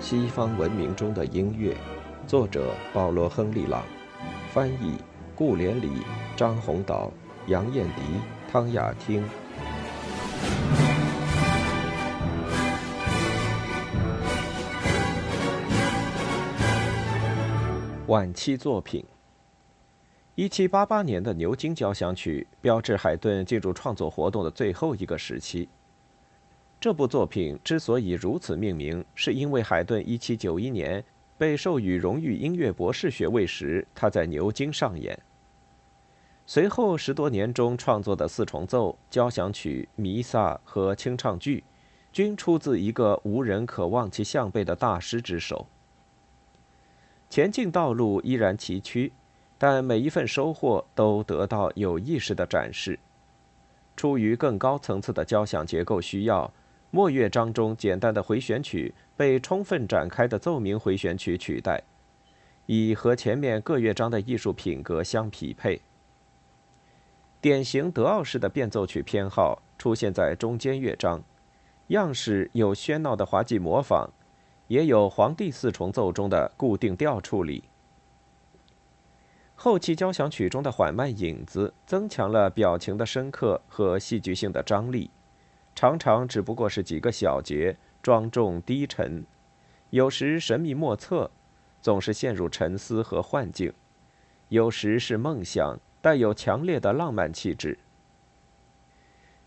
西方文明中的音乐，作者保罗·亨利·朗，翻译顾连理、张宏导、杨艳迪、汤雅汀。晚期作品。一七八八年的牛津交响曲标志海顿进入创作活动的最后一个时期。这部作品之所以如此命名，是因为海顿1791年被授予荣誉音乐博士学位时，他在牛津上演。随后十多年中创作的四重奏、交响曲、弥撒和清唱剧，均出自一个无人可望其项背的大师之手。前进道路依然崎岖，但每一份收获都得到有意识的展示。出于更高层次的交响结构需要。末乐章中简单的回旋曲被充分展开的奏鸣回旋曲取代，以和前面各乐章的艺术品格相匹配。典型德奥式的变奏曲偏好出现在中间乐章，样式有喧闹的滑稽模仿，也有皇帝四重奏中的固定调处理。后期交响曲中的缓慢影子增强了表情的深刻和戏剧性的张力。常常只不过是几个小节，庄重低沉，有时神秘莫测，总是陷入沉思和幻境；有时是梦想，带有强烈的浪漫气质。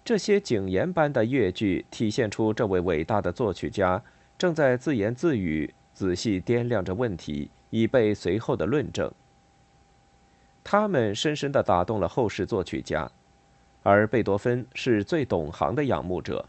这些警言般的乐句体现出这位伟大的作曲家正在自言自语，仔细掂量着问题，以备随后的论证。他们深深地打动了后世作曲家。而贝多芬是最懂行的仰慕者。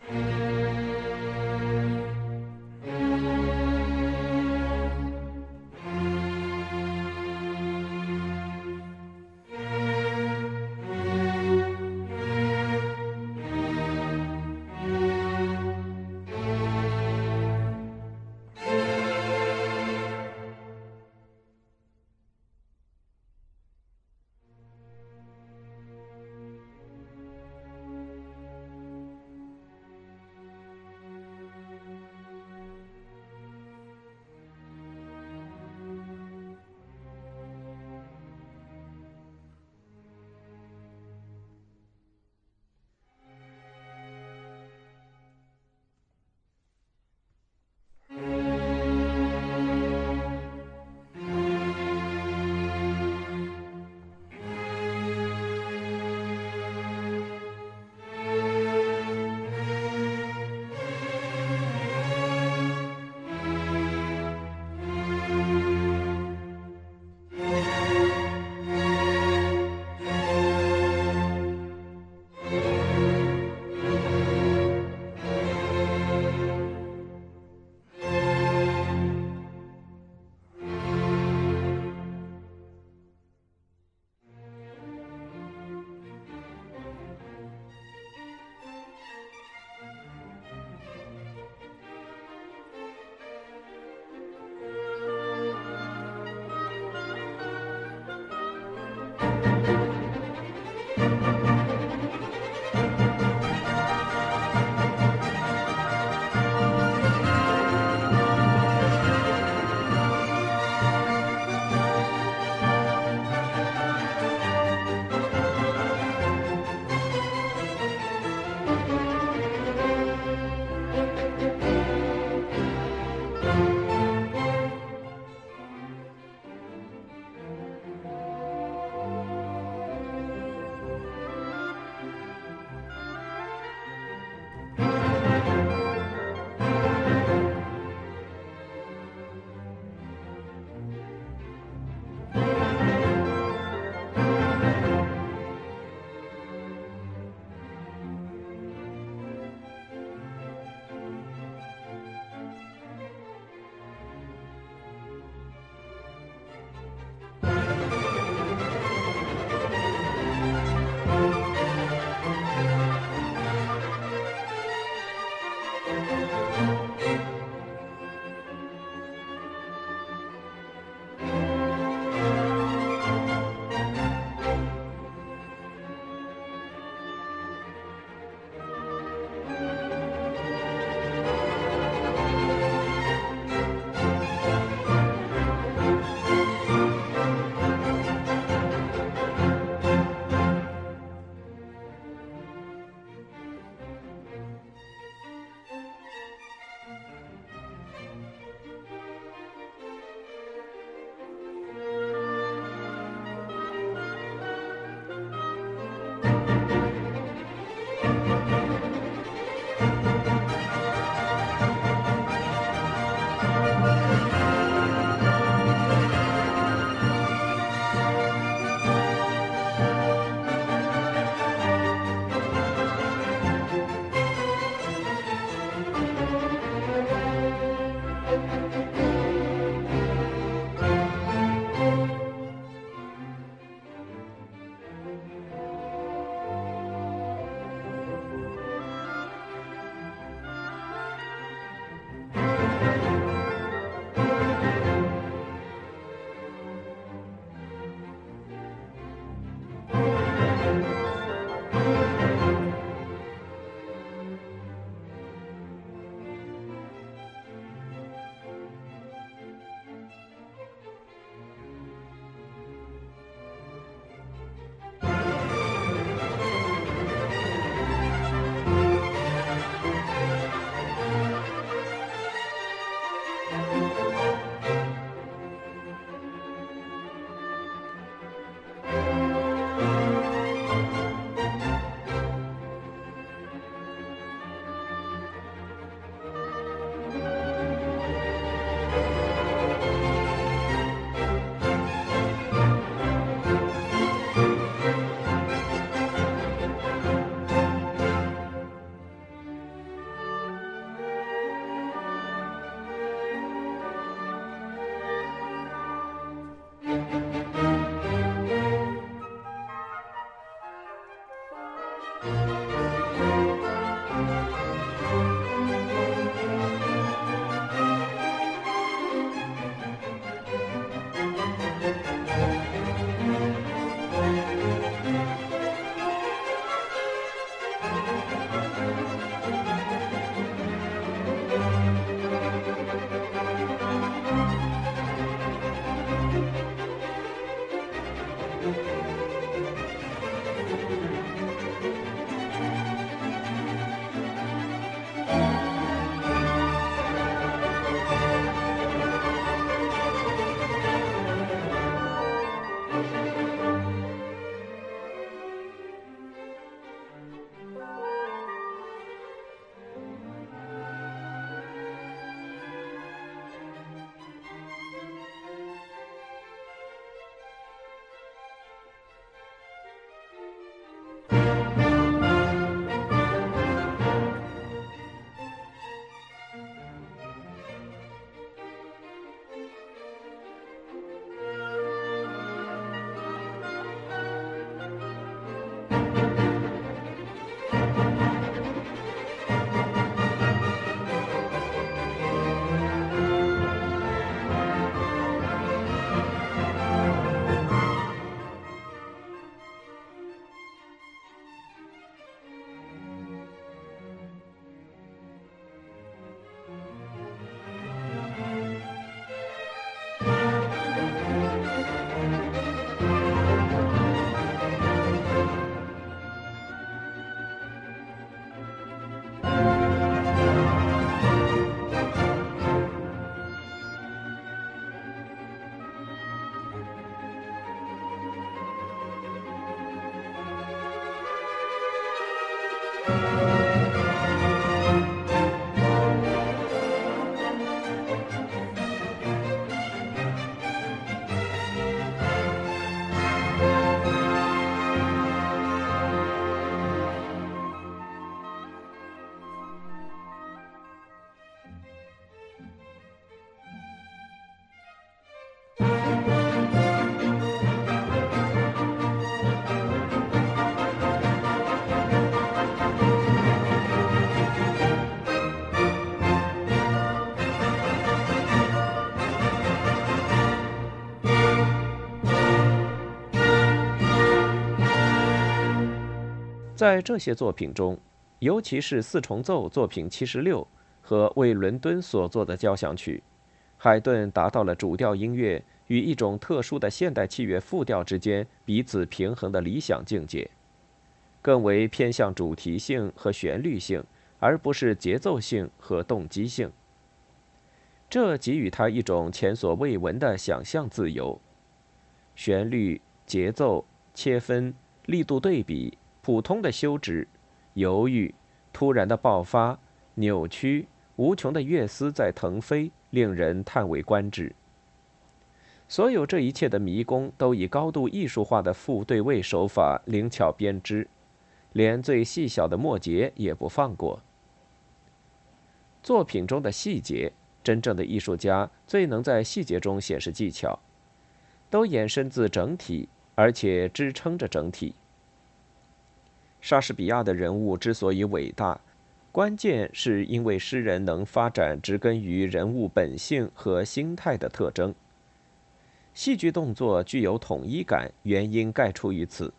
在这些作品中，尤其是四重奏作品七十六和为伦敦所作的交响曲，海顿达到了主调音乐与一种特殊的现代器乐复调之间彼此平衡的理想境界，更为偏向主题性和旋律性，而不是节奏性和动机性。这给予他一种前所未闻的想象自由，旋律、节奏、切分、力度对比。普通的休止、犹豫、突然的爆发、扭曲、无穷的乐思在腾飞，令人叹为观止。所有这一切的迷宫，都以高度艺术化的副对位手法灵巧编织，连最细小的末节也不放过。作品中的细节，真正的艺术家最能在细节中显示技巧，都衍生自整体，而且支撑着整体。莎士比亚的人物之所以伟大，关键是因为诗人能发展植根于人物本性和心态的特征。戏剧动作具有统一感，原因概出于此。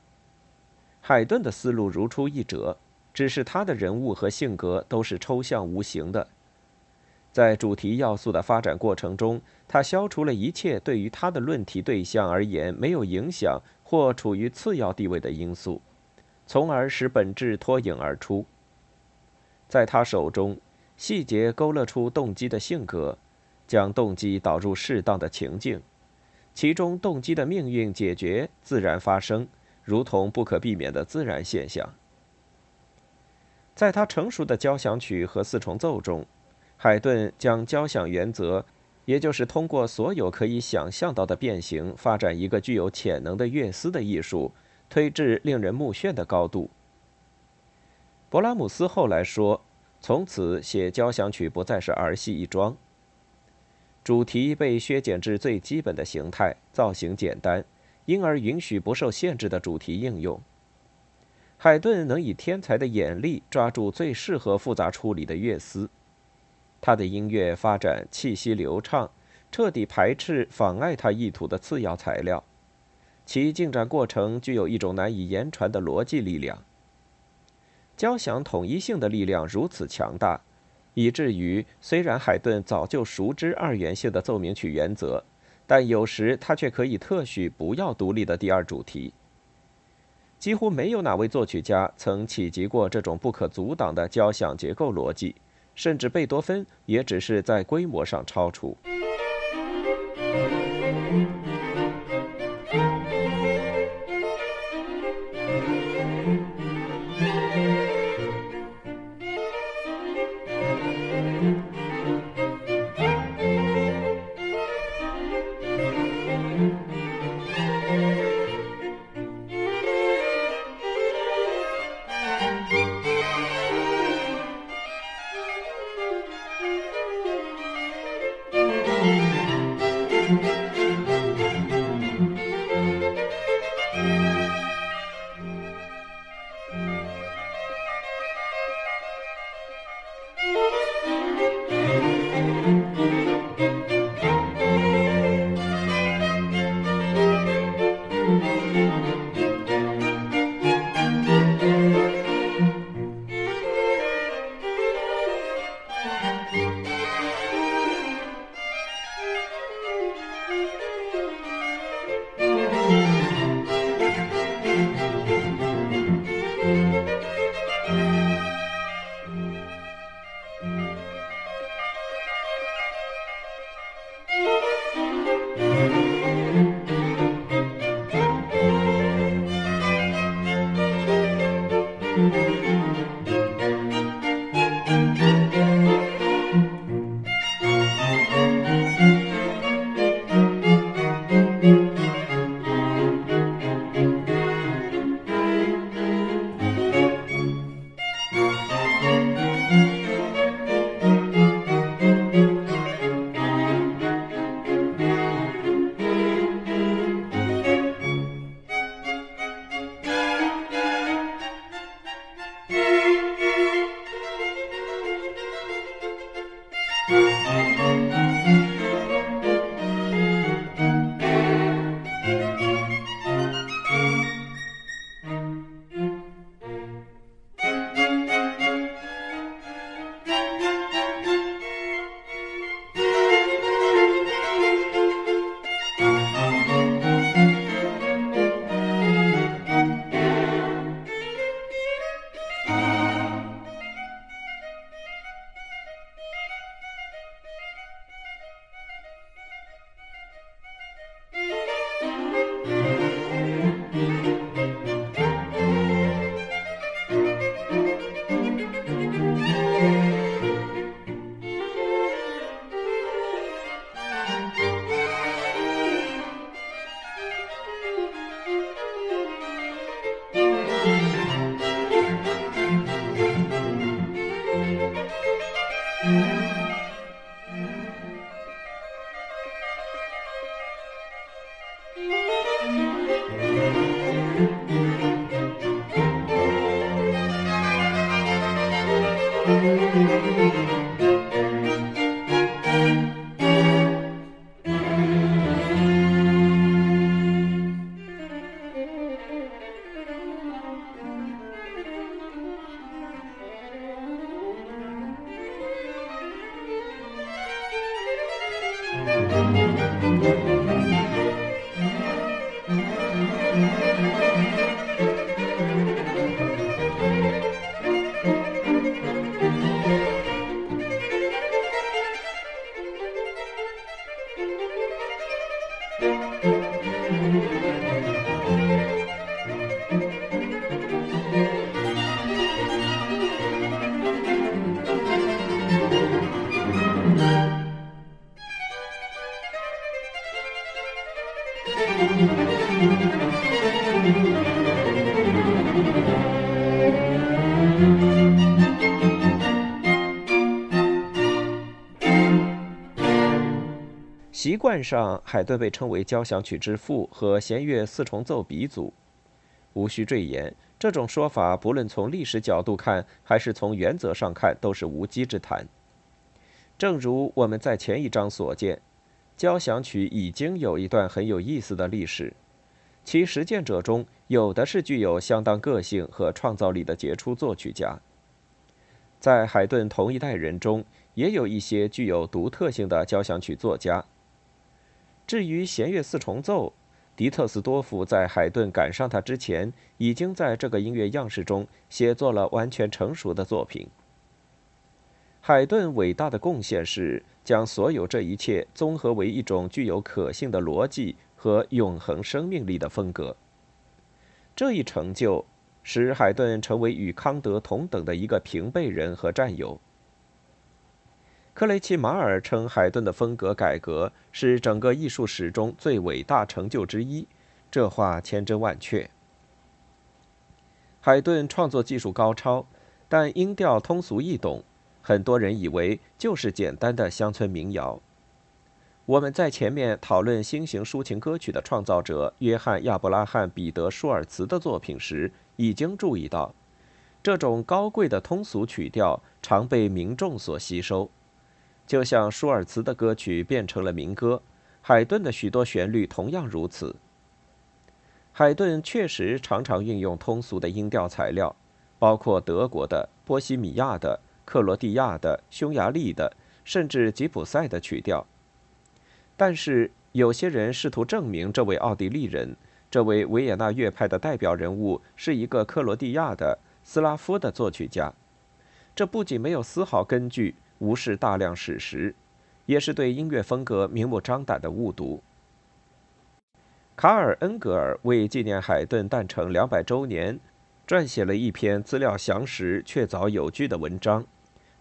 海顿的思路如出一辙，只是他的人物和性格都是抽象无形的。在主题要素的发展过程中，他消除了一切对于他的论题对象而言没有影响或处于次要地位的因素。从而使本质脱颖而出。在他手中，细节勾勒出动机的性格，将动机导入适当的情境，其中动机的命运解决自然发生，如同不可避免的自然现象。在他成熟的交响曲和四重奏中，海顿将交响原则，也就是通过所有可以想象到的变形，发展一个具有潜能的乐思的艺术。推至令人目眩的高度。勃拉姆斯后来说：“从此写交响曲不再是儿戏一桩。主题被削减至最基本的形态，造型简单，因而允许不受限制的主题应用。海顿能以天才的眼力抓住最适合复杂处理的乐思，他的音乐发展气息流畅，彻底排斥妨碍他意图的次要材料。”其进展过程具有一种难以言传的逻辑力量。交响统一性的力量如此强大，以至于虽然海顿早就熟知二元性的奏鸣曲原则，但有时他却可以特许不要独立的第二主题。几乎没有哪位作曲家曾企及过这种不可阻挡的交响结构逻辑，甚至贝多芬也只是在规模上超出。习惯上，海顿被称为交响曲之父和弦乐四重奏鼻祖。无需赘言，这种说法不论从历史角度看，还是从原则上看，都是无稽之谈。正如我们在前一章所见，交响曲已经有一段很有意思的历史，其实践者中有的是具有相当个性和创造力的杰出作曲家。在海顿同一代人中，也有一些具有独特性的交响曲作家。至于弦乐四重奏，迪特斯多夫在海顿赶上他之前，已经在这个音乐样式中写作了完全成熟的作品。海顿伟大的贡献是将所有这一切综合为一种具有可信的逻辑和永恒生命力的风格。这一成就使海顿成为与康德同等的一个平辈人和战友。克雷奇马尔称海顿的风格改革是整个艺术史中最伟大成就之一，这话千真万确。海顿创作技术高超，但音调通俗易懂，很多人以为就是简单的乡村民谣。我们在前面讨论新型抒情歌曲的创造者约翰·亚伯拉罕·彼得·舒尔茨的作品时，已经注意到，这种高贵的通俗曲调常被民众所吸收。就像舒尔茨的歌曲变成了民歌，海顿的许多旋律同样如此。海顿确实常常运用通俗的音调材料，包括德国的、波西米亚的、克罗地亚的、匈牙利的，甚至吉普赛的曲调。但是，有些人试图证明这位奥地利人、这位维也纳乐派的代表人物是一个克罗地亚的斯拉夫的作曲家，这不仅没有丝毫根据。无视大量史实，也是对音乐风格明目张胆的误读。卡尔·恩格尔为纪念海顿诞辰两百周年，撰写了一篇资料详实、确凿有据的文章，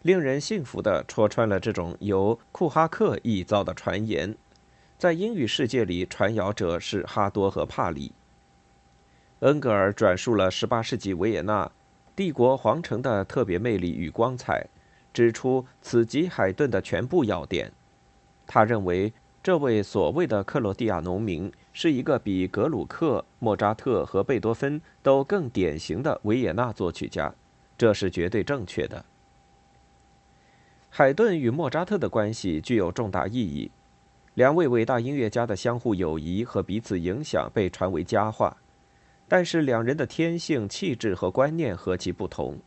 令人信服地戳穿了这种由库哈克臆造的传言。在英语世界里，传谣者是哈多和帕里。恩格尔转述了18世纪维也纳帝国皇城的特别魅力与光彩。指出此集海顿的全部要点。他认为，这位所谓的克罗地亚农民是一个比格鲁克、莫扎特和贝多芬都更典型的维也纳作曲家，这是绝对正确的。海顿与莫扎特的关系具有重大意义，两位伟大音乐家的相互友谊和彼此影响被传为佳话，但是两人的天性、气质和观念何其不同。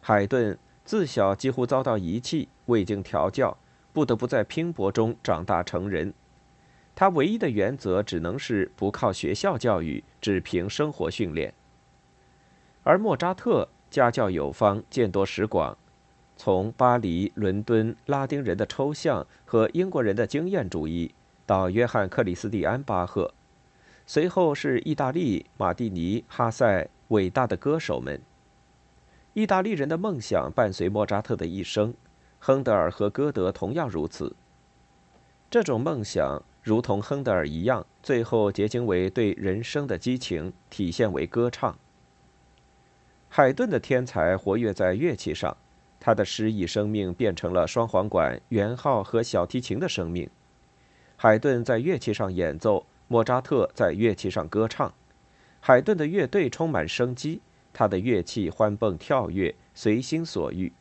海顿。自小几乎遭到遗弃，未经调教，不得不在拼搏中长大成人。他唯一的原则只能是不靠学校教育，只凭生活训练。而莫扎特家教有方，见多识广，从巴黎、伦敦拉丁人的抽象和英国人的经验主义，到约翰·克里斯蒂安·巴赫，随后是意大利马蒂尼、哈塞伟大的歌手们。意大利人的梦想伴随莫扎特的一生，亨德尔和歌德同样如此。这种梦想如同亨德尔一样，最后结晶为对人生的激情，体现为歌唱。海顿的天才活跃在乐器上，他的诗意生命变成了双簧管、圆号和小提琴的生命。海顿在乐器上演奏，莫扎特在乐器上歌唱。海顿的乐队充满生机，他的乐器欢蹦跳跃，随心所欲；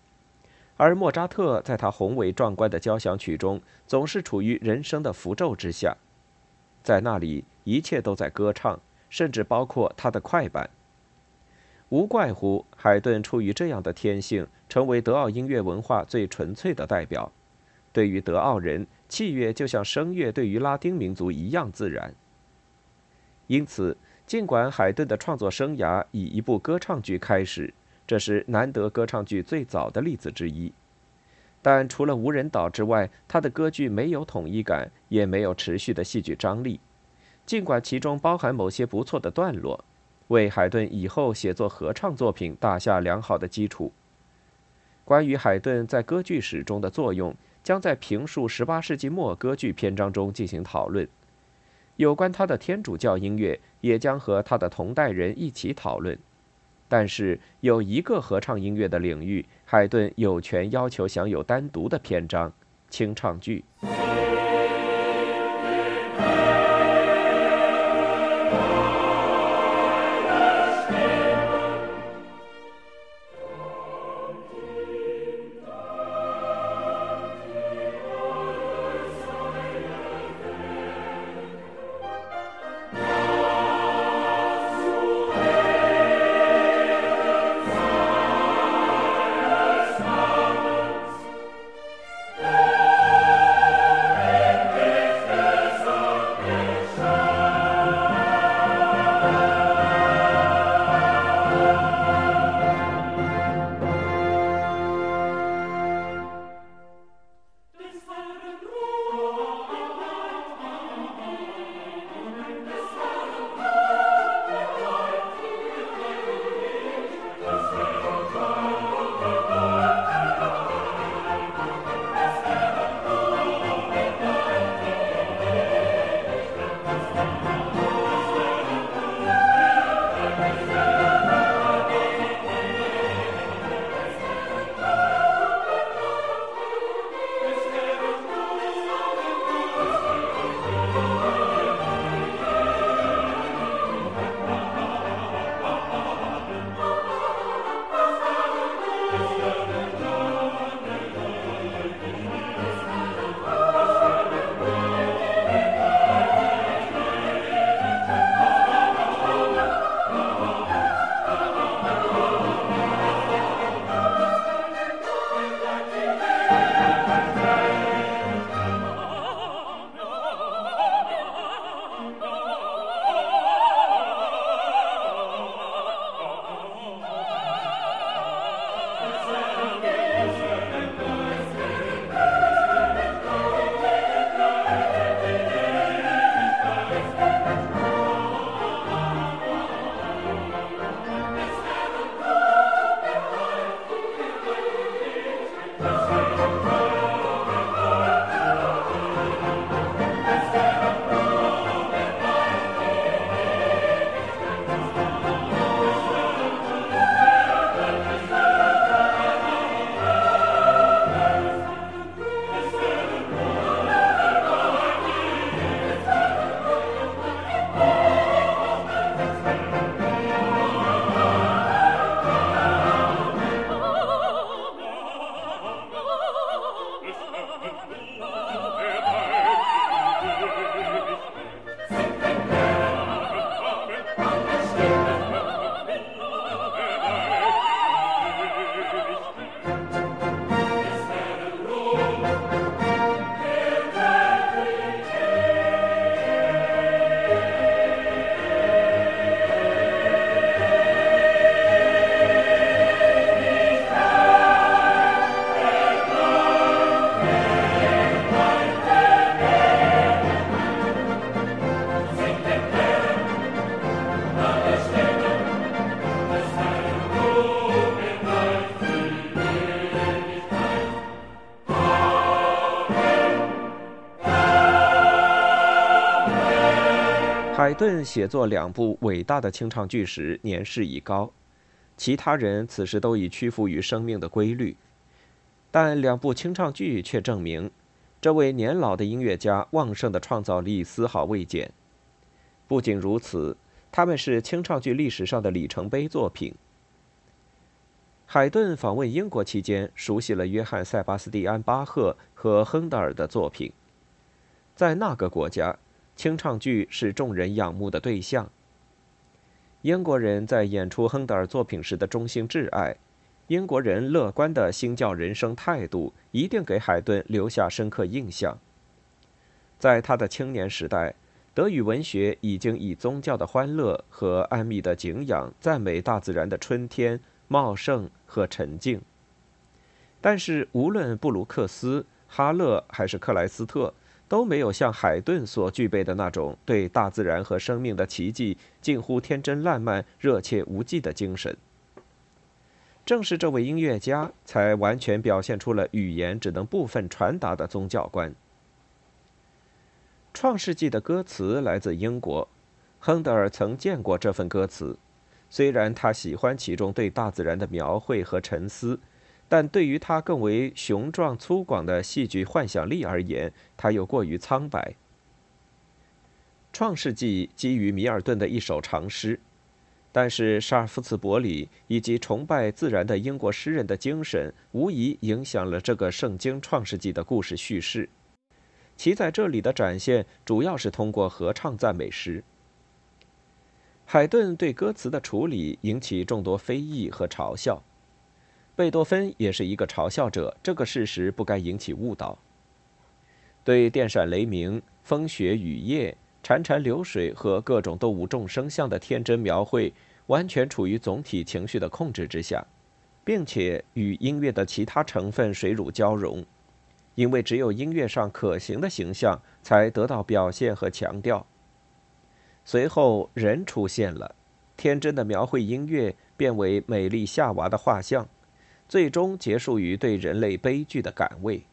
而莫扎特在他宏伟壮观的交响曲中，总是处于人生的符咒之下，在那里一切都在歌唱，甚至包括他的快板。无怪乎海顿出于这样的天性，成为德奥音乐文化最纯粹的代表。对于德奥人，器乐就像声乐对于拉丁民族一样自然。因此，尽管海顿的创作生涯以一部歌唱剧开始，这是难得歌唱剧最早的例子之一，但除了无人岛之外，他的歌剧没有统一感，也没有持续的戏剧张力。尽管其中包含某些不错的段落。为海顿以后写作合唱作品打下良好的基础。关于海顿在歌剧史中的作用，将在评述18世纪末歌剧篇章中进行讨论。有关他的天主教音乐，也将和他的同代人一起讨论。但是，有一个合唱音乐的领域，海顿有权要求享有单独的篇章——清唱剧。海顿写作两部伟大的清唱剧时年事已高，其他人此时都已屈服于生命的规律，但两部清唱剧却证明，这位年老的音乐家旺盛的创造力丝毫未减。不仅如此，他们是清唱剧历史上的里程碑作品。海顿访问英国期间，熟悉了约翰·塞巴斯蒂安·巴赫和亨德尔的作品。在那个国家，清唱剧是众人仰慕的对象。英国人在演出亨德尔作品时的忠心挚爱，英国人乐观的新教人生态度，一定给海顿留下深刻印象。在他的青年时代，德语文学已经以宗教的欢乐和安谧的敬仰，赞美大自然的春天。茂盛和沉静。但是，无论布鲁克斯、哈勒还是克莱斯特，都没有像海顿所具备的那种对大自然和生命的奇迹近乎天真烂漫、热切无忌的精神。正是这位音乐家，才完全表现出了语言只能部分传达的宗教观。《创世纪》的歌词来自英国，亨德尔曾见过这份歌词。虽然他喜欢其中对大自然的描绘和沉思，但对于他更为雄壮粗犷的戏剧幻想力而言，他又过于苍白。《创世纪》基于米尔顿的一首长诗，但是沙尔夫茨伯里以及崇拜自然的英国诗人的精神，无疑影响了这个圣经《创世纪》的故事叙事。其在这里的展现，主要是通过合唱赞美诗。海顿对歌词的处理引起众多非议和嘲笑，贝多芬也是一个嘲笑者，这个事实不该引起误导。对电闪雷鸣、风雪雨夜、潺潺流水和各种动物众生相的天真描绘，完全处于总体情绪的控制之下，并且与音乐的其他成分水乳交融，因为只有音乐上可行的形象才得到表现和强调。随后，人出现了，天真的描绘音乐变为美丽夏娃的画像，最终结束于对人类悲剧的感慰。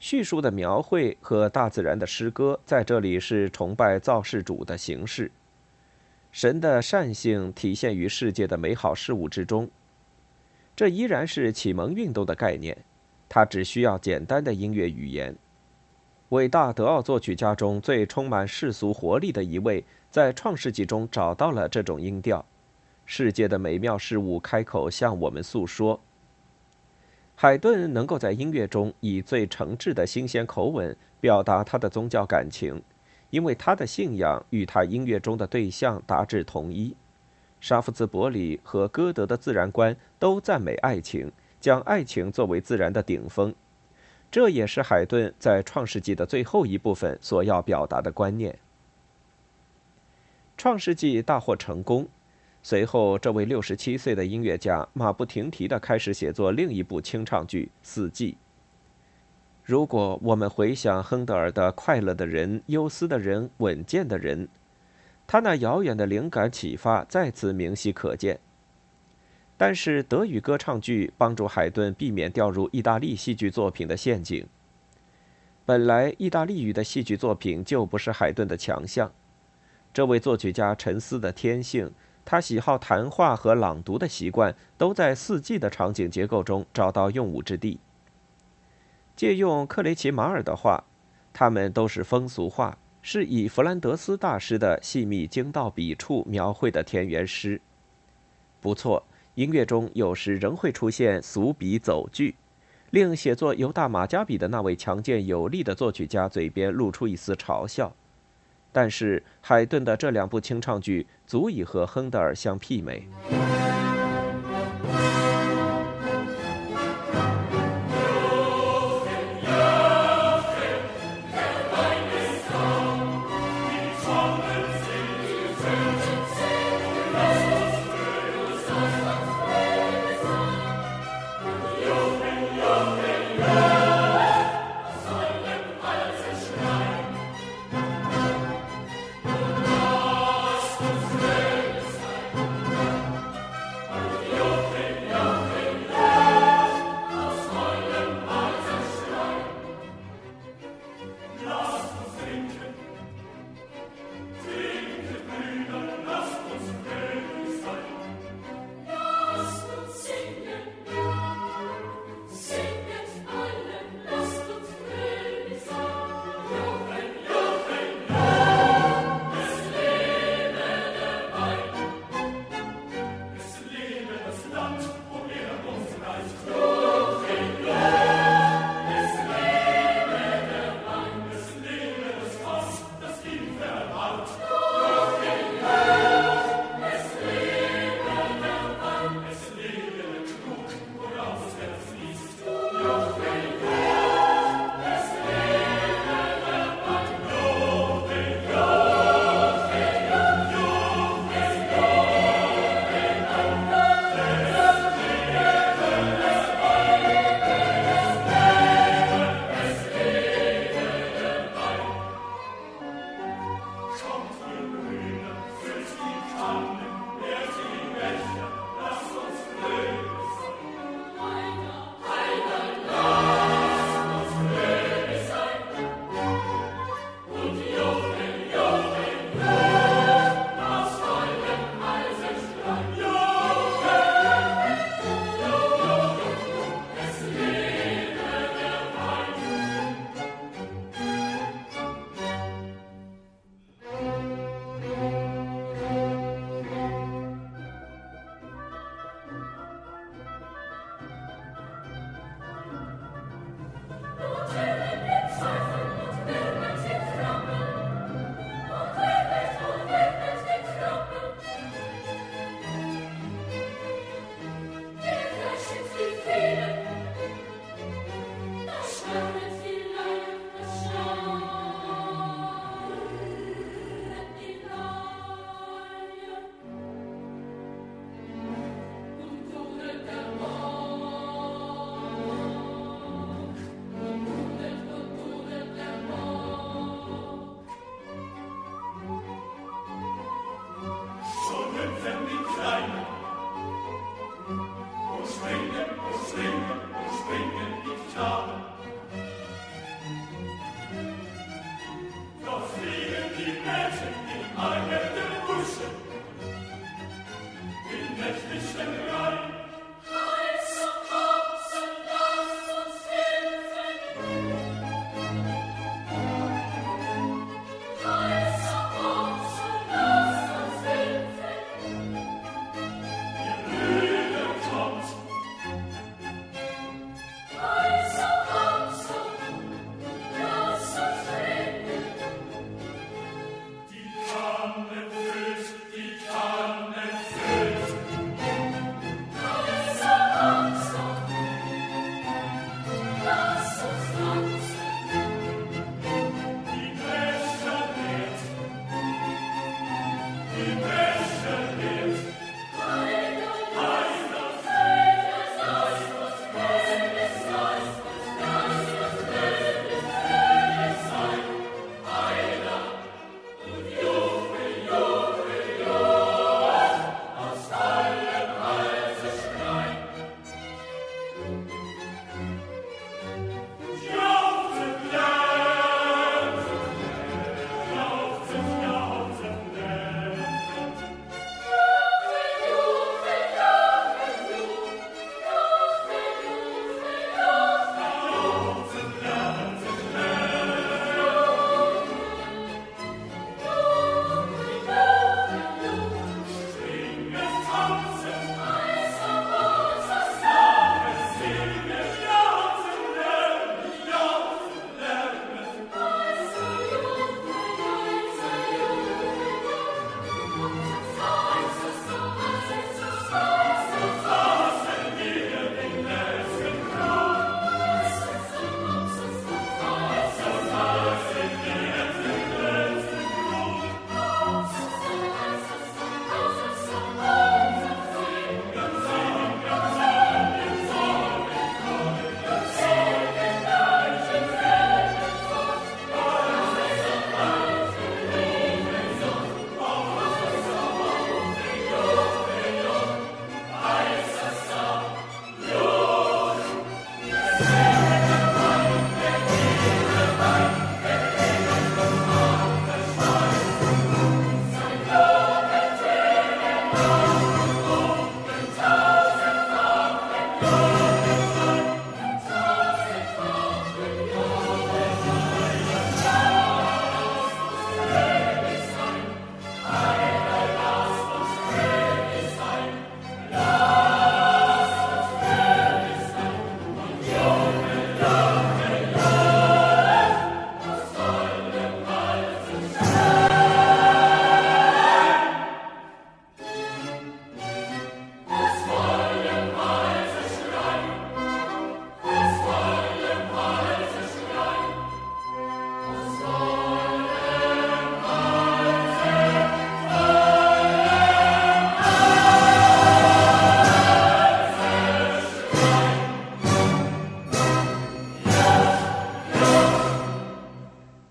叙述的描绘和大自然的诗歌在这里是崇拜造世主的形式，神的善性体现于世界的美好事物之中。这依然是启蒙运动的概念，它只需要简单的音乐语言。伟大德奥作曲家中最充满世俗活力的一位，在《创世纪》中找到了这种音调。世界的美妙事物开口向我们诉说。海顿能够在音乐中以最诚挚的新鲜口吻表达他的宗教感情，因为他的信仰与他音乐中的对象达至同一。沙夫兹伯里和歌德的自然观都赞美爱情，将爱情作为自然的顶峰。这也是海顿在《创世纪》的最后一部分所要表达的观念。《创世纪》大获成功，随后这位六十七岁的音乐家马不停蹄地开始写作另一部清唱剧《四季》。如果我们回想亨德尔的《快乐的人》《忧思的人》《稳健的人》，他那遥远的灵感启发再次明晰可见。但是德语歌唱剧帮助海顿避免掉入意大利戏剧作品的陷阱。本来意大利语的戏剧作品就不是海顿的强项，这位作曲家沉思的天性，他喜好谈话和朗读的习惯，都在四季的场景结构中找到用武之地。借用克雷奇马尔的话，他们都是风俗话，是以弗兰德斯大师的细密精到笔触描绘的田园诗。不错。音乐中有时仍会出现俗笔走句，令写作犹大马加比的那位强健有力的作曲家嘴边露出一丝嘲笑。但是海顿的这两部清唱剧足以和亨德尔相媲美。Amen.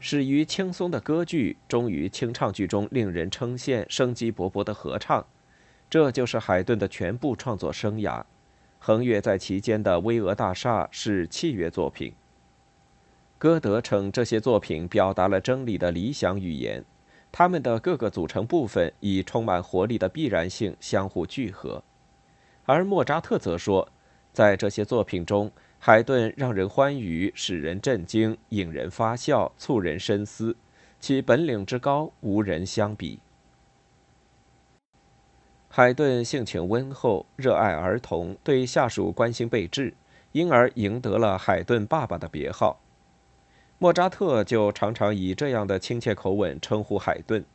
始于轻松的歌剧，终于清唱剧中令人称羡、生机勃勃的合唱，这就是海顿的全部创作生涯。横越在其间的《巍峨大厦》是器乐作品。歌德称这些作品表达了真理的理想语言，它们的各个组成部分以充满活力的必然性相互聚合。而莫扎特则说，在这些作品中，海顿让人欢愉，使人震惊，引人发笑，促人深思，其本领之高，无人相比。海顿性情温厚，热爱儿童，对下属关心备至，因而赢得了“海顿爸爸”的别号。莫扎特就常常以这样的亲切口吻称呼海顿。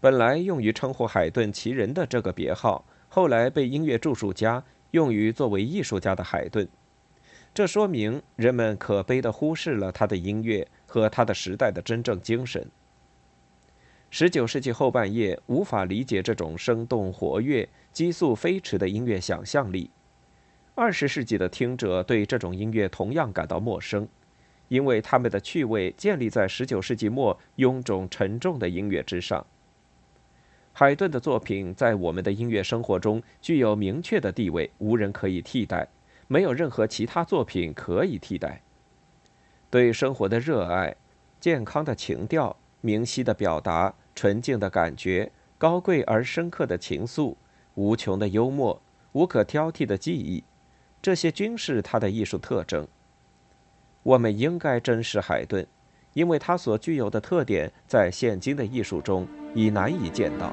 本来用于称呼海顿其人的这个别号，后来被音乐著述家用于作为艺术家的海顿。这说明人们可悲地忽视了他的音乐和他的时代的真正精神。十九世纪后半叶无法理解这种生动活跃、激素飞驰的音乐想象力。二十世纪的听者对这种音乐同样感到陌生，因为他们的趣味建立在十九世纪末臃肿沉重的音乐之上。海顿的作品在我们的音乐生活中具有明确的地位，无人可以替代，没有任何其他作品可以替代。对生活的热爱，健康的情调。明晰的表达，纯净的感觉，高贵而深刻的情愫，无穷的幽默，无可挑剔的技艺，这些均是他的艺术特征。我们应该珍视海顿，因为他所具有的特点，在现今的艺术中已难以见到。